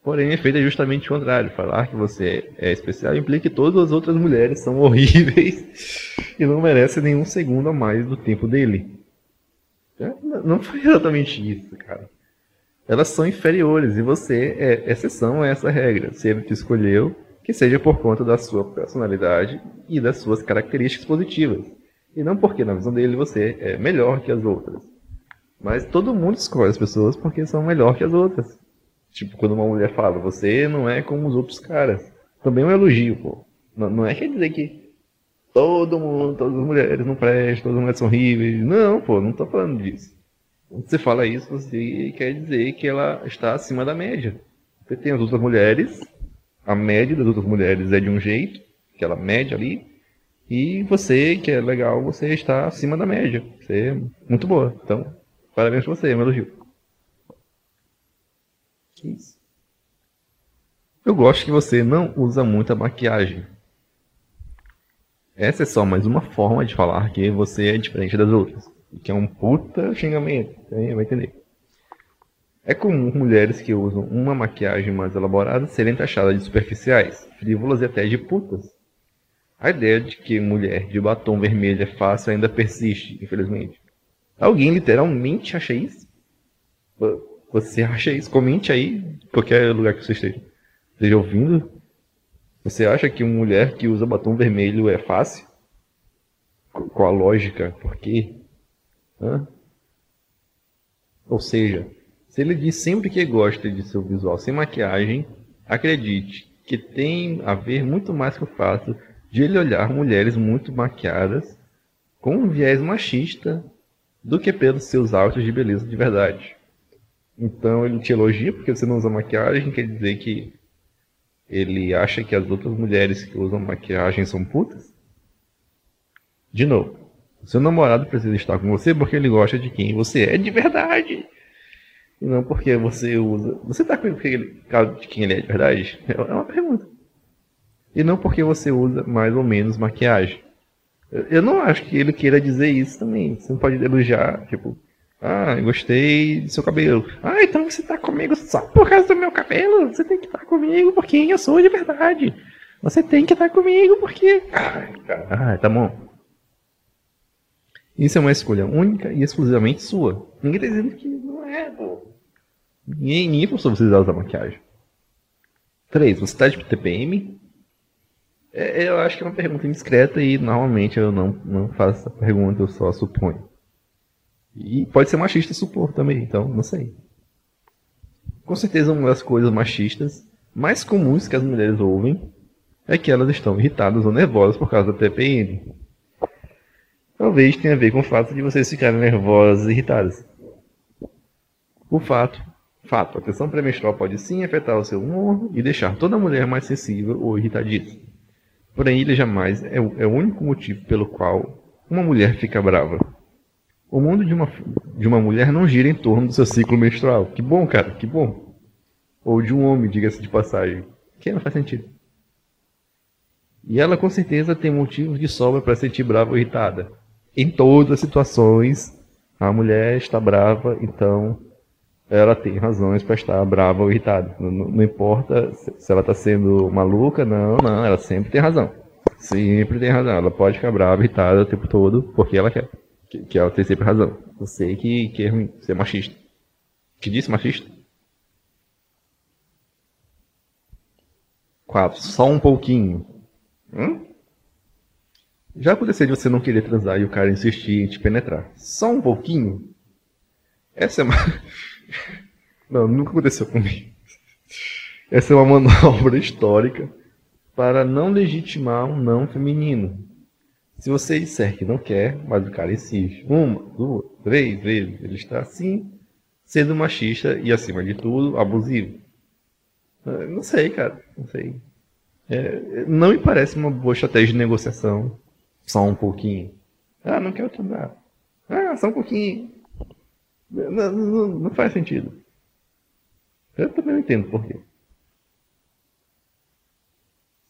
A: Porém, é justamente o contrário. Falar que você é especial implica que todas as outras mulheres são horríveis e não merecem nenhum segundo a mais do tempo dele. É, não foi exatamente isso, cara. Elas são inferiores e você é exceção a essa regra. Se ele te escolheu, que seja por conta da sua personalidade e das suas características positivas. E não porque, na visão dele, você é melhor que as outras. Mas todo mundo escolhe as pessoas porque são melhor que as outras. Tipo, quando uma mulher fala, você não é como os outros caras. Também é um elogio, pô. Não, não é quer dizer que todo mundo, todas as mulheres não prestam, todas as mulheres são horríveis. Não, pô, não tô falando disso. Quando você fala isso, você quer dizer que ela está acima da média. Você tem as outras mulheres, a média das outras mulheres é de um jeito, aquela média ali, e você, que é legal, você está acima da média. Você é muito boa. Então, parabéns pra você, é um elogio. Isso. Eu gosto que você não usa muita maquiagem. Essa é só mais uma forma de falar que você é diferente das outras. Que é um puta xingamento. Vai entender. É comum mulheres que usam uma maquiagem mais elaborada serem taxadas de superficiais, frívolas e até de putas. A ideia de que mulher de batom vermelho é fácil ainda persiste, infelizmente. Alguém literalmente acha isso? Você acha isso? Comente aí, qualquer lugar que você esteja, esteja ouvindo. Você acha que uma mulher que usa batom vermelho é fácil? Qual a lógica? Por quê? Hã? Ou seja, se ele diz sempre que gosta de seu visual sem maquiagem, acredite que tem a ver muito mais com o fato de ele olhar mulheres muito maquiadas com um viés machista do que pelos seus autos de beleza de verdade. Então ele te elogia porque você não usa maquiagem, quer dizer que ele acha que as outras mulheres que usam maquiagem são putas? De novo, seu namorado precisa estar com você porque ele gosta de quem você é de verdade. E não porque você usa. Você está com ele de quem ele é de verdade? É uma pergunta. E não porque você usa mais ou menos maquiagem. Eu não acho que ele queira dizer isso também. Você não pode elogiar, tipo, ah, gostei do seu cabelo. Ah, então você tá comigo só por causa do meu cabelo? Você tem que estar tá comigo porque eu sou de verdade. Você tem que estar tá comigo porque. Ah, tá bom. Isso é uma escolha única e exclusivamente sua. Ninguém tá dizendo que não é, pô. Ninguém, ninguém forçou vocês a usar maquiagem. 3. Você tá de TPM? É, eu acho que é uma pergunta indiscreta e normalmente eu não, não faço essa pergunta, eu só suponho. E pode ser machista supor também, então não sei. Com certeza uma das coisas machistas mais comuns que as mulheres ouvem é que elas estão irritadas ou nervosas por causa da TPM. Talvez tenha a ver com o fato de vocês ficarem nervosas e irritadas. O fato, fato, a tensão pré-menstrual pode sim afetar o seu humor e deixar toda mulher mais sensível ou irritadiça. Porém, ele jamais é é o único motivo pelo qual uma mulher fica brava. O mundo de uma, de uma mulher não gira em torno do seu ciclo menstrual. Que bom, cara, que bom. Ou de um homem, diga-se de passagem. Que não faz sentido. E ela com certeza tem motivos de sobra para sentir brava ou irritada. Em todas as situações, a mulher está brava, então ela tem razões para estar brava ou irritada. Não, não importa se ela está sendo maluca, não, não, ela sempre tem razão. Sempre tem razão. Ela pode ficar brava, irritada o tempo todo, porque ela quer que, que ela tem sempre razão. Sei que, que é ruim ser machista. Que disse machista? 4. Só um pouquinho. Hum? Já aconteceu de você não querer transar e o cara insistir em te penetrar. Só um pouquinho? Essa é uma. não, nunca aconteceu comigo. Essa é uma manobra histórica para não legitimar um não feminino. Se você disser que não quer, mas o cara insiste, uma, duas, três vezes, ele está assim, sendo machista e, acima de tudo, abusivo. Ah, não sei, cara, não sei. É, não me parece uma boa estratégia de negociação. Só um pouquinho. Ah, não quero tomar. Ah, só um pouquinho. Não, não, não faz sentido. Eu também não entendo por quê.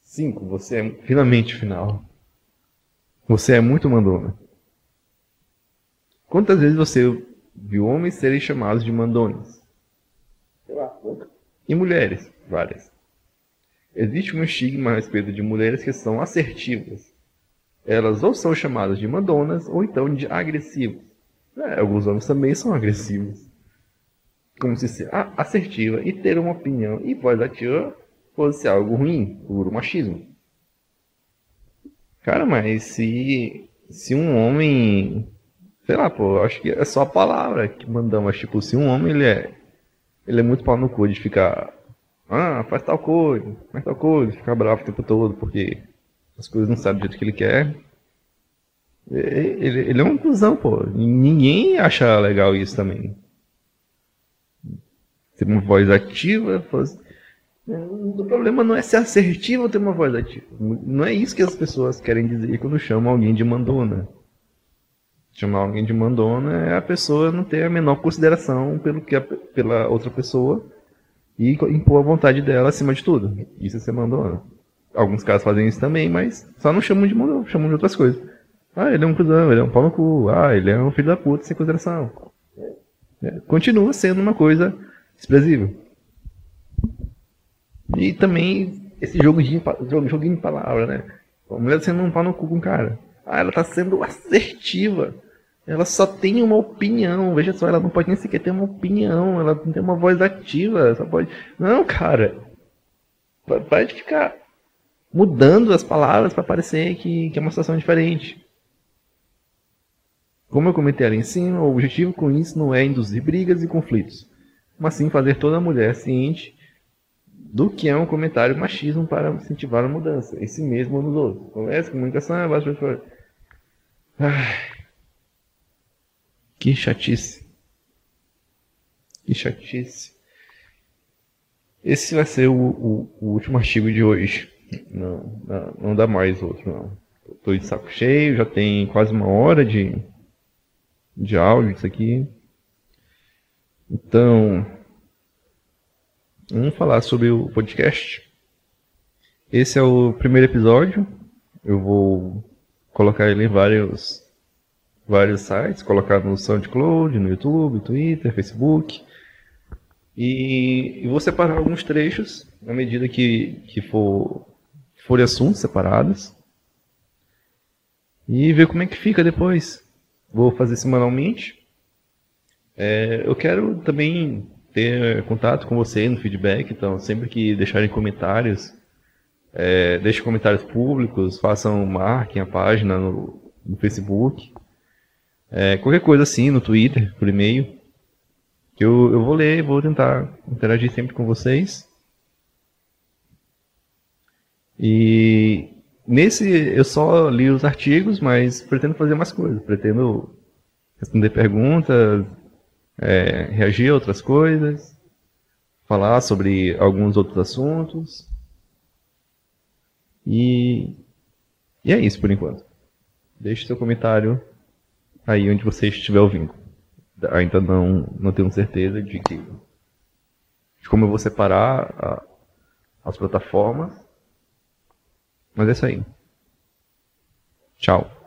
A: Cinco, você é finalmente final. Você é muito mandona. Quantas vezes você viu homens serem chamados de mandones? Sei lá, E mulheres? Várias. Existe um estigma a respeito de mulheres que são assertivas. Elas ou são chamadas de mandonas ou então de agressivas. É, alguns homens também são agressivos. Como se ser assertiva e ter uma opinião e voz ativa fosse algo ruim, puro machismo. Cara, mas se, se um homem. Sei lá, pô, acho que é só a palavra que mandamos. Tipo, se um homem ele é. Ele é muito pau no cu de ficar. Ah, faz tal coisa, faz tal coisa, ficar bravo o tempo todo porque as coisas não sabem do jeito que ele quer. Ele, ele é um cuzão, pô. Ninguém acha legal isso também. Ter uma voz ativa, o problema não é ser assertivo ou ter uma voz ativa. Não é isso que as pessoas querem dizer quando chamam alguém de mandona. Chamar alguém de mandona é a pessoa não ter a menor consideração pelo que a, pela outra pessoa e impor a vontade dela acima de tudo. Isso é ser mandona. Alguns casos fazem isso também, mas só não chamam de mandona, chamam de outras coisas. Ah, ele é um cuzão, ele é um pau no cu. Ah, ele é um filho da puta sem consideração. É, continua sendo uma coisa desprezível. E também esse jogo de joguinho de palavra, né? A mulher tá sendo um pau no cu com o cara. Ah, ela tá sendo assertiva. Ela só tem uma opinião. Veja só, ela não pode nem sequer ter uma opinião. Ela não tem uma voz ativa. Só pode. Não, cara. De ficar mudando as palavras para parecer que, que é uma situação diferente. Como eu comentei ali em cima, o objetivo com isso não é induzir brigas e conflitos, mas sim fazer toda mulher ciente do que é um comentário machismo para incentivar a mudança, em si mesmo nos outros. Conversa, comunicação, é base para Que chatice. Que chatice. Esse vai ser o, o, o último artigo de hoje. Não, não, não dá mais outro, não. Estou de saco cheio, já tem quase uma hora de, de áudio isso aqui. Então, Vamos falar sobre o podcast. Esse é o primeiro episódio. Eu vou colocar ele em vários, vários sites, colocar no SoundCloud, no YouTube, Twitter, Facebook. E, e vou separar alguns trechos à medida que, que for, for assuntos separados. E ver como é que fica depois. Vou fazer semanalmente. É, eu quero também ter contato com você no feedback, então sempre que deixarem comentários, é, deixem comentários públicos, façam marquem a página no, no Facebook, é, qualquer coisa assim, no Twitter, por e-mail, que eu, eu vou ler vou tentar interagir sempre com vocês. E nesse eu só li os artigos, mas pretendo fazer mais coisas, pretendo responder perguntas, é, reagir a outras coisas, falar sobre alguns outros assuntos. E, e é isso por enquanto. Deixe seu comentário aí onde você estiver ouvindo. Ainda não, não tenho certeza de que de como eu vou separar a, as plataformas. Mas é isso aí. Tchau.